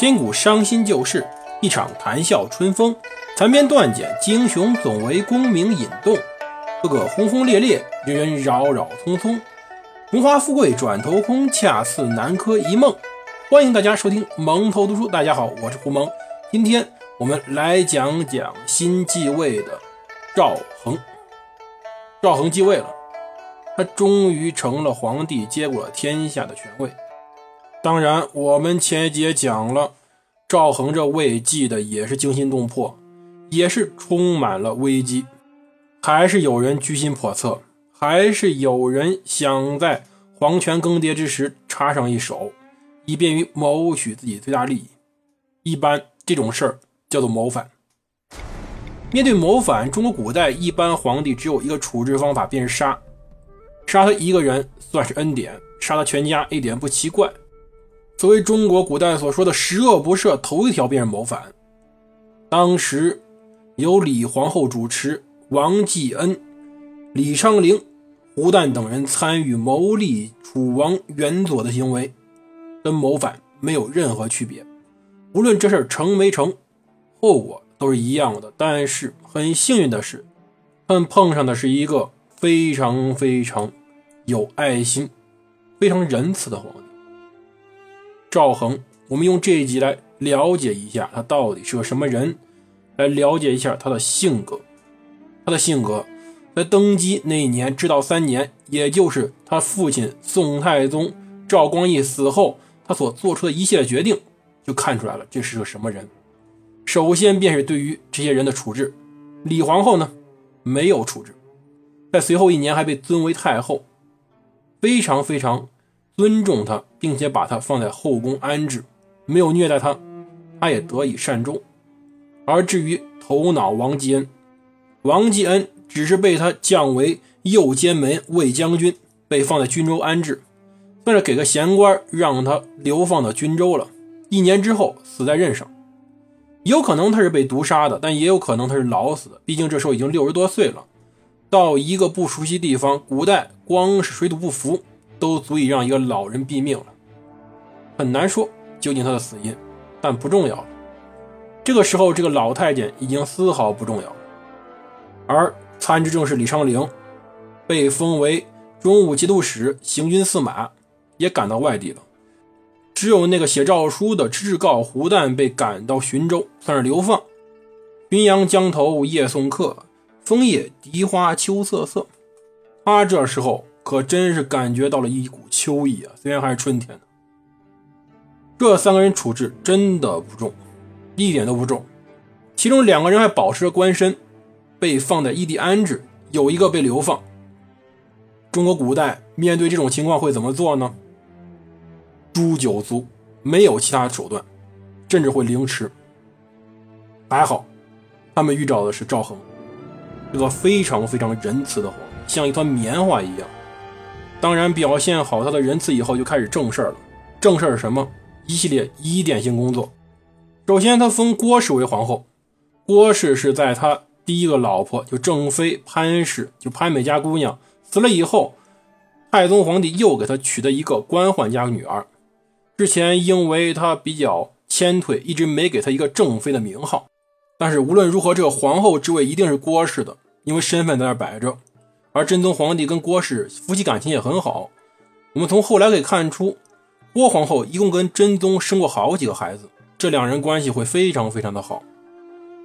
千古伤心旧事，一场谈笑春风。残篇断简，英雄总为功名引动。个个轰轰烈烈，人人扰扰匆匆。荣华富贵转头空，恰似南柯一梦。欢迎大家收听蒙头读书。大家好，我是胡蒙。今天我们来讲讲新继位的赵恒。赵恒继位了，他终于成了皇帝，接过了天下的权位。当然，我们前一节讲了，赵恒这位继的也是惊心动魄，也是充满了危机，还是有人居心叵测，还是有人想在皇权更迭之时插上一手，以便于谋取自己最大利益。一般这种事儿叫做谋反。面对谋反，中国古代一般皇帝只有一个处置方法，便是杀。杀他一个人算是恩典，杀他全家一点不奇怪。作为中国古代所说的“十恶不赦”，头一条便是谋反。当时由李皇后主持，王继恩、李昌龄、胡旦等人参与谋立楚王元佐的行为，跟谋反没有任何区别。无论这事成没成，后果都是一样的。但是很幸运的是，他们碰上的是一个非常非常有爱心、非常仁慈的皇帝。赵恒，我们用这一集来了解一下他到底是个什么人，来了解一下他的性格。他的性格，在登基那一年，至道三年，也就是他父亲宋太宗赵光义死后，他所做出的一系列决定，就看出来了这是个什么人。首先便是对于这些人的处置，李皇后呢没有处置，在随后一年还被尊为太后，非常非常。尊重他，并且把他放在后宫安置，没有虐待他，他也得以善终。而至于头脑王继恩，王继恩只是被他降为右监门卫将军，被放在军州安置，算是给个闲官，让他流放到军州了。一年之后死在任上，有可能他是被毒杀的，但也有可能他是老死的。毕竟这时候已经六十多岁了，到一个不熟悉地方，古代光是水土不服。都足以让一个老人毙命了，很难说究竟他的死因，但不重要。这个时候，这个老太监已经丝毫不重要了。而参知政事李昌龄被封为中武节度使、行军司马，也赶到外地了。只有那个写诏书的制告胡旦被赶到浔州，算是流放。浔阳江头夜送客，枫叶荻花秋瑟瑟。他这时候。可真是感觉到了一股秋意啊！虽然还是春天呢。这三个人处置真的不重，一点都不重。其中两个人还保持着官身，被放在异地安置；有一个被流放。中国古代面对这种情况会怎么做呢？诛九族，没有其他手段，甚至会凌迟。还好，他们遇到的是赵恒，这个非常非常仁慈的皇帝，像一团棉花一样。当然，表现好他的仁慈以后，就开始正事儿了。正事儿是什么？一系列疑点性工作。首先，他封郭氏为皇后。郭氏是在他第一个老婆就正妃潘氏，就潘美家姑娘死了以后，太宗皇帝又给他娶的一个官宦家女儿。之前因为他比较谦退，一直没给他一个正妃的名号。但是无论如何，这个皇后之位一定是郭氏的，因为身份在那摆着。而真宗皇帝跟郭氏夫妻感情也很好，我们从后来可以看出，郭皇后一共跟真宗生过好几个孩子，这两人关系会非常非常的好。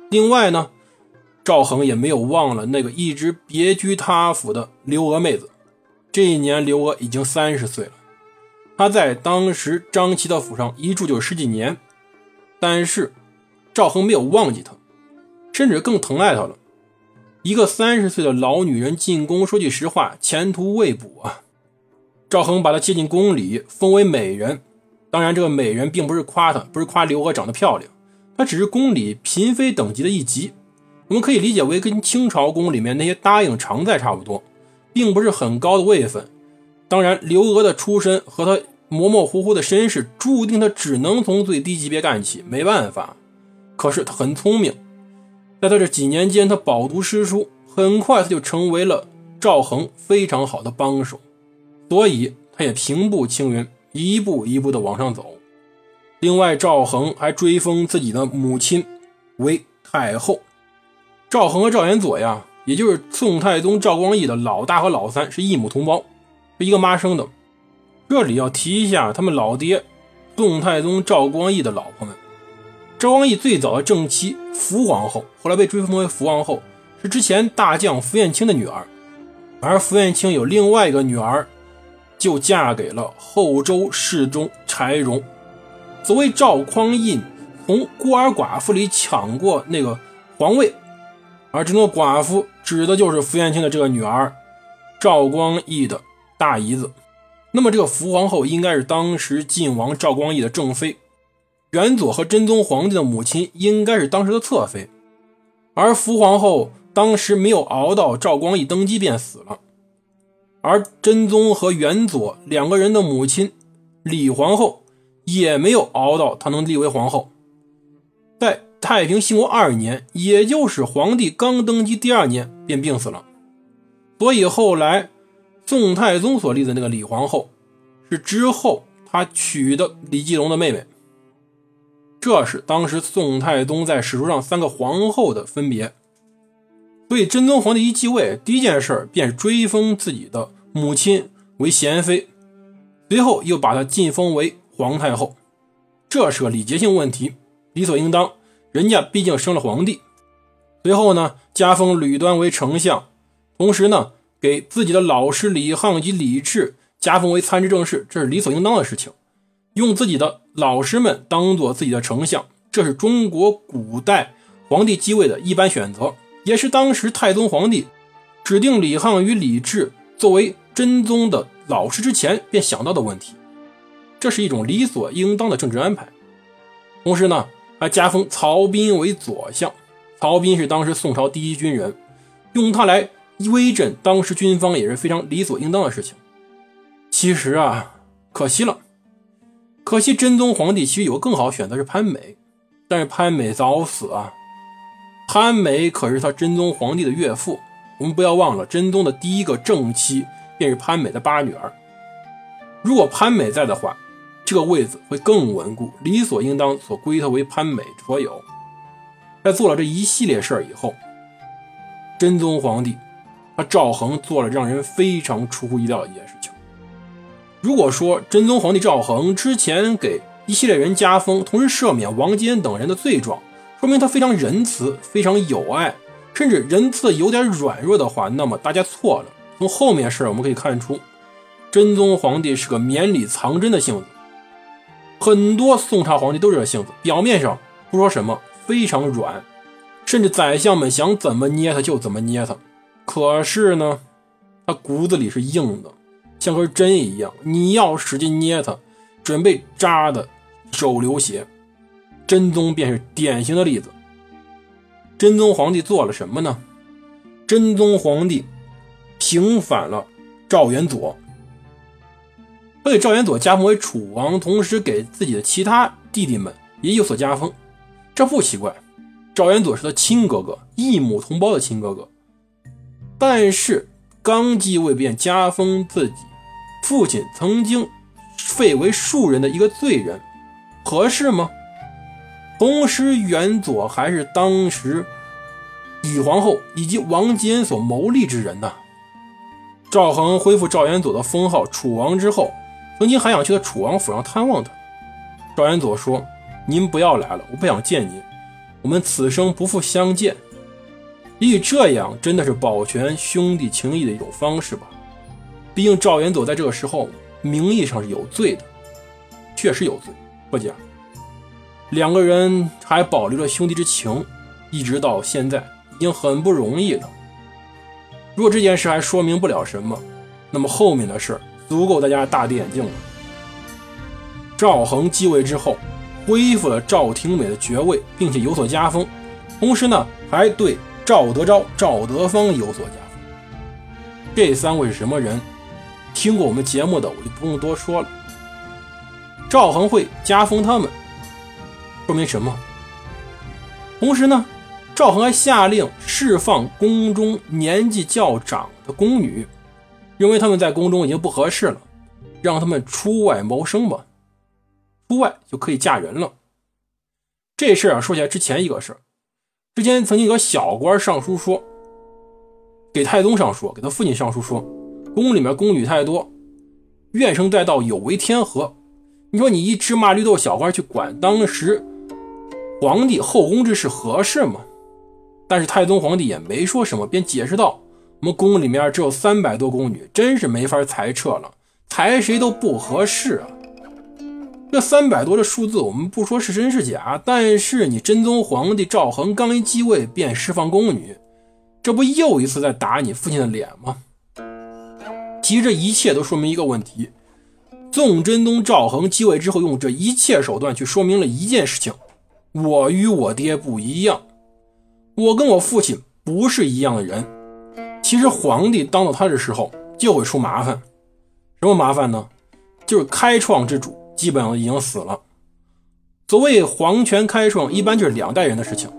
另外呢，赵恒也没有忘了那个一直别居他府的刘娥妹子。这一年刘娥已经三十岁了，她在当时张琪的府上一住就是十几年，但是赵恒没有忘记她，甚至更疼爱她了。一个三十岁的老女人进宫，说句实话，前途未卜啊。赵恒把她接进宫里，封为美人。当然，这个美人并不是夸她，不是夸刘娥长得漂亮，她只是宫里嫔妃等级的一级。我们可以理解为跟清朝宫里面那些答应常在差不多，并不是很高的位分。当然，刘娥的出身和她模模糊糊的身世，注定她只能从最低级别干起，没办法。可是她很聪明。在他这几年间，他饱读诗书，很快他就成为了赵恒非常好的帮手，所以他也平步青云，一步一步的往上走。另外，赵恒还追封自己的母亲为太后。赵恒和赵元佐呀，也就是宋太宗赵光义的老大和老三，是异母同胞，是一个妈生的。这里要提一下他们老爹宋太宗赵光义的老婆们。赵光义最早的正妻福皇后，后来被追封为福皇后，是之前大将福彦卿的女儿。而福彦卿有另外一个女儿，就嫁给了后周世宗柴荣。所谓赵匡胤从孤儿寡妇里抢过那个皇位，而这个寡妇指的就是福彦卿的这个女儿赵光义的大姨子。那么这个福皇后应该是当时晋王赵光义的正妃。元佐和真宗皇帝的母亲应该是当时的侧妃，而福皇后当时没有熬到赵光义登基便死了，而真宗和元佐两个人的母亲李皇后也没有熬到她能立为皇后，在太平兴国二年，也就是皇帝刚登基第二年便病死了，所以后来宋太宗所立的那个李皇后是之后他娶的李继隆的妹妹。这是当时宋太宗在史书上三个皇后的分别，所以真宗皇帝一继位，第一件事便追封自己的母亲为贤妃，随后又把她晋封为皇太后，这是个礼节性问题，理所应当。人家毕竟生了皇帝。随后呢，加封吕端为丞相，同时呢，给自己的老师李沆及李治加封为参知政事，这是理所应当的事情。用自己的老师们当做自己的丞相，这是中国古代皇帝继位的一般选择，也是当时太宗皇帝指定李沆与李治作为真宗的老师之前便想到的问题。这是一种理所应当的政治安排。同时呢，还加封曹彬为左相。曹彬是当时宋朝第一军人，用他来威震当时军方也是非常理所应当的事情。其实啊，可惜了。可惜真宗皇帝其实有个更好选择是潘美，但是潘美早死啊。潘美可是他真宗皇帝的岳父，我们不要忘了，真宗的第一个正妻便是潘美的八女儿。如果潘美在的话，这个位子会更稳固，理所应当所归他为潘美所有。在做了这一系列事儿以后，真宗皇帝他赵恒做了让人非常出乎意料的一件事情。如果说真宗皇帝赵恒之前给一系列人加封，同时赦免王坚等人的罪状，说明他非常仁慈、非常有爱，甚至仁慈有点软弱的话，那么大家错了。从后面事儿我们可以看出，真宗皇帝是个绵里藏针的性子。很多宋朝皇帝都是这性子，表面上不说什么，非常软，甚至宰相们想怎么捏他就怎么捏他。可是呢，他骨子里是硬的。像根针一样，你要使劲捏它，准备扎的手流血。真宗便是典型的例子。真宗皇帝做了什么呢？真宗皇帝平反了赵元佐，他给赵元佐加封为楚王，同时给自己的其他弟弟们也有所加封。这不奇怪，赵元佐是他亲哥哥，异母同胞的亲哥哥。但是刚继位便加封自己。父亲曾经废为庶人的一个罪人，合适吗？同时，元佐还是当时李皇后以及王坚所谋立之人呐。赵恒恢复赵元佐的封号楚王之后，曾经还想去他楚王府上探望他。赵元佐说：“您不要来了，我不想见您，我们此生不复相见。”也许这样真的是保全兄弟情谊的一种方式吧。毕竟赵元佐在这个时候名义上是有罪的，确实有罪，不假。两个人还保留着兄弟之情，一直到现在已经很不容易了。如果这件事还说明不了什么，那么后面的事足够大家大跌眼镜了。赵恒继位之后，恢复了赵廷美的爵位，并且有所加封，同时呢，还对赵德昭、赵德芳有所加封。这三位是什么人？听过我们节目的，我就不用多说了。赵恒会加封他们，说明什么？同时呢，赵恒还下令释放宫中年纪较长的。宫女，认为他们在宫中已经不合适了，让他们出外谋生吧。出外就可以嫁人了。这事儿啊，说起来之前一个事儿，之前曾经有个小官上书说，给太宗上书，给他父亲上书说，宫里面宫女太多，怨声载道，有违天和。你说你一芝麻绿豆小官去管当时皇帝后宫之事合适吗？但是太宗皇帝也没说什么，便解释道：“我们宫里面只有三百多宫女，真是没法裁撤了，裁谁都不合适啊。”这三百多的数字，我们不说是真是假，但是你真宗皇帝赵恒刚一继位便释放宫女，这不又一次在打你父亲的脸吗？其实这一切都说明一个问题：宋真宗赵恒继位之后，用这一切手段去说明了一件事情：我与我爹不一样，我跟我父亲不是一样的人。其实皇帝当到他的时候就会出麻烦，什么麻烦呢？就是开创之主。基本上已经死了。所谓皇权开创，一般就是两代人的事情。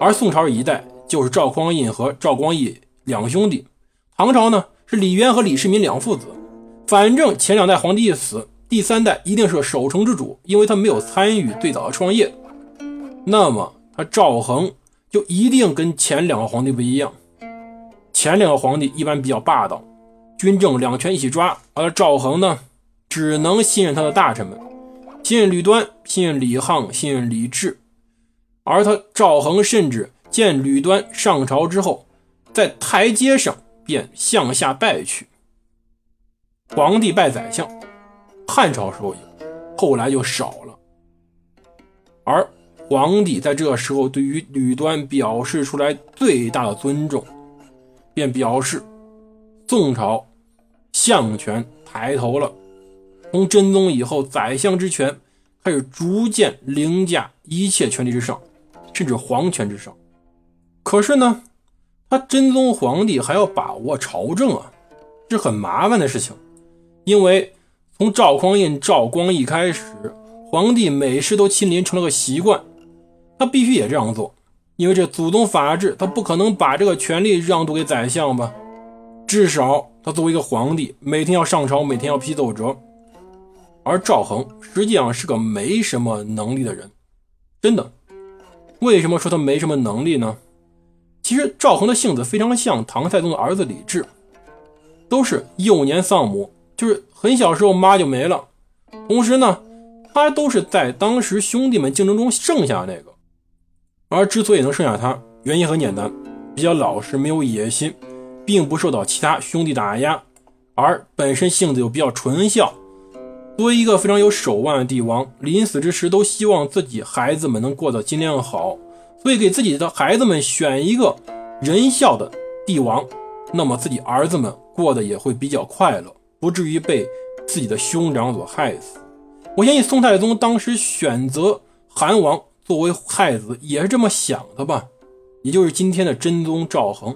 而宋朝一代就是赵匡胤和赵光义两兄弟，唐朝呢是李渊和李世民两父子。反正前两代皇帝一死，第三代一定是守成之主，因为他没有参与最早的创业。那么他赵恒就一定跟前两个皇帝不一样。前两个皇帝一般比较霸道，军政两权一起抓，而赵恒呢？只能信任他的大臣们，信任吕端，信任李沆，信任李治，而他赵恒甚至见吕端上朝之后，在台阶上便向下拜去。皇帝拜宰相，汉朝时候有，后来就少了。而皇帝在这时候对于吕端表示出来最大的尊重，便表示宋朝相权抬头了。从真宗以后，宰相之权开始逐渐凌驾一切权力之上，甚至皇权之上。可是呢，他真宗皇帝还要把握朝政啊，是很麻烦的事情。因为从赵匡胤、赵光义开始，皇帝每事都亲临成了个习惯，他必须也这样做。因为这祖宗法制，他不可能把这个权力让渡给宰相吧？至少他作为一个皇帝，每天要上朝，每天要批奏折。而赵恒实际上是个没什么能力的人，真的。为什么说他没什么能力呢？其实赵恒的性子非常像唐太宗的儿子李治，都是幼年丧母，就是很小时候妈就没了。同时呢，他都是在当时兄弟们竞争中剩下的那个。而之所以能剩下他，原因很简单，比较老实，没有野心，并不受到其他兄弟打压，而本身性子又比较纯孝。作为一个非常有手腕的帝王，临死之时都希望自己孩子们能过得尽量好，所以给自己的孩子们选一个仁孝的帝王，那么自己儿子们过得也会比较快乐，不至于被自己的兄长所害死。我相信宋太宗当时选择韩王作为太子也是这么想的吧，也就是今天的真宗赵恒。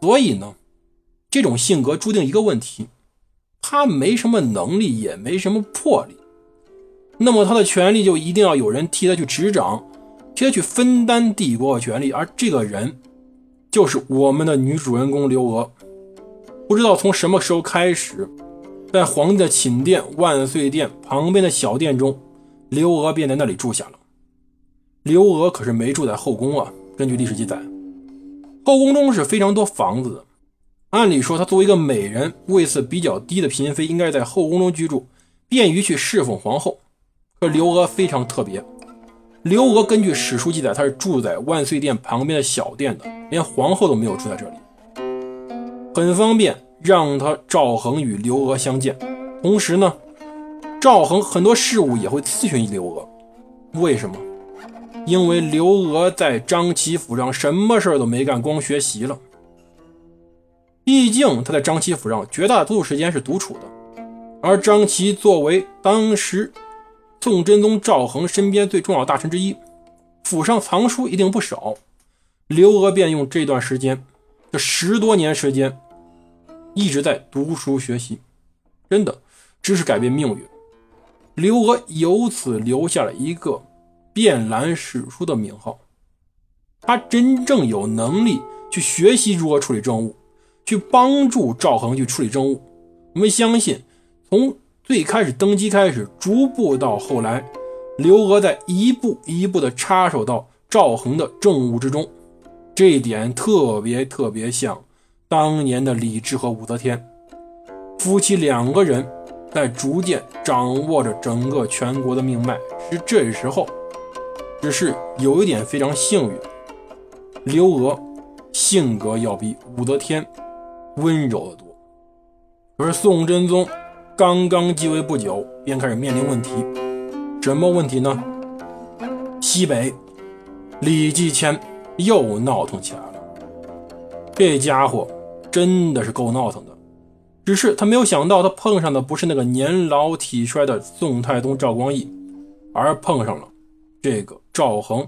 所以呢，这种性格注定一个问题。他没什么能力，也没什么魄力，那么他的权力就一定要有人替他去执掌，替他去分担帝国的权力，而这个人就是我们的女主人公刘娥。不知道从什么时候开始，在皇帝的寝殿万岁殿旁边的小殿中，刘娥便在那里住下了。刘娥可是没住在后宫啊，根据历史记载，后宫中是非常多房子的。按理说，她作为一个美人，位次比较低的嫔妃，应该在后宫中居住，便于去侍奉皇后。可刘娥非常特别，刘娥根据史书记载，她是住在万岁殿旁边的小殿的，连皇后都没有住在这里，很方便让她赵恒与刘娥相见。同时呢，赵恒很多事务也会咨询刘娥。为什么？因为刘娥在张齐府上什么事儿都没干，光学习了。毕竟他在张琪府上绝大多数时间是独处的，而张琪作为当时宋真宗赵恒身边最重要大臣之一，府上藏书一定不少。刘娥便用这段时间，这十多年时间，一直在读书学习。真的，知识改变命运。刘娥由此留下了一个“遍览史书”的名号。他真正有能力去学习如何处理政务。去帮助赵恒去处理政务，我们相信，从最开始登基开始，逐步到后来，刘娥在一步一步的插手到赵恒的政务之中，这一点特别特别像当年的李治和武则天。夫妻两个人，在逐渐掌握着整个全国的命脉。是这时候，只是有一点非常幸运，刘娥性格要比武则天温柔的多，而宋真宗。刚刚继位不久，便开始面临问题。什么问题呢？西北李继迁又闹腾起来了。这家伙真的是够闹腾的。只是他没有想到，他碰上的不是那个年老体衰的宋太宗赵光义，而碰上了这个赵恒。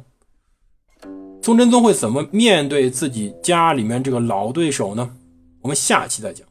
宋真宗会怎么面对自己家里面这个老对手呢？我们下期再讲。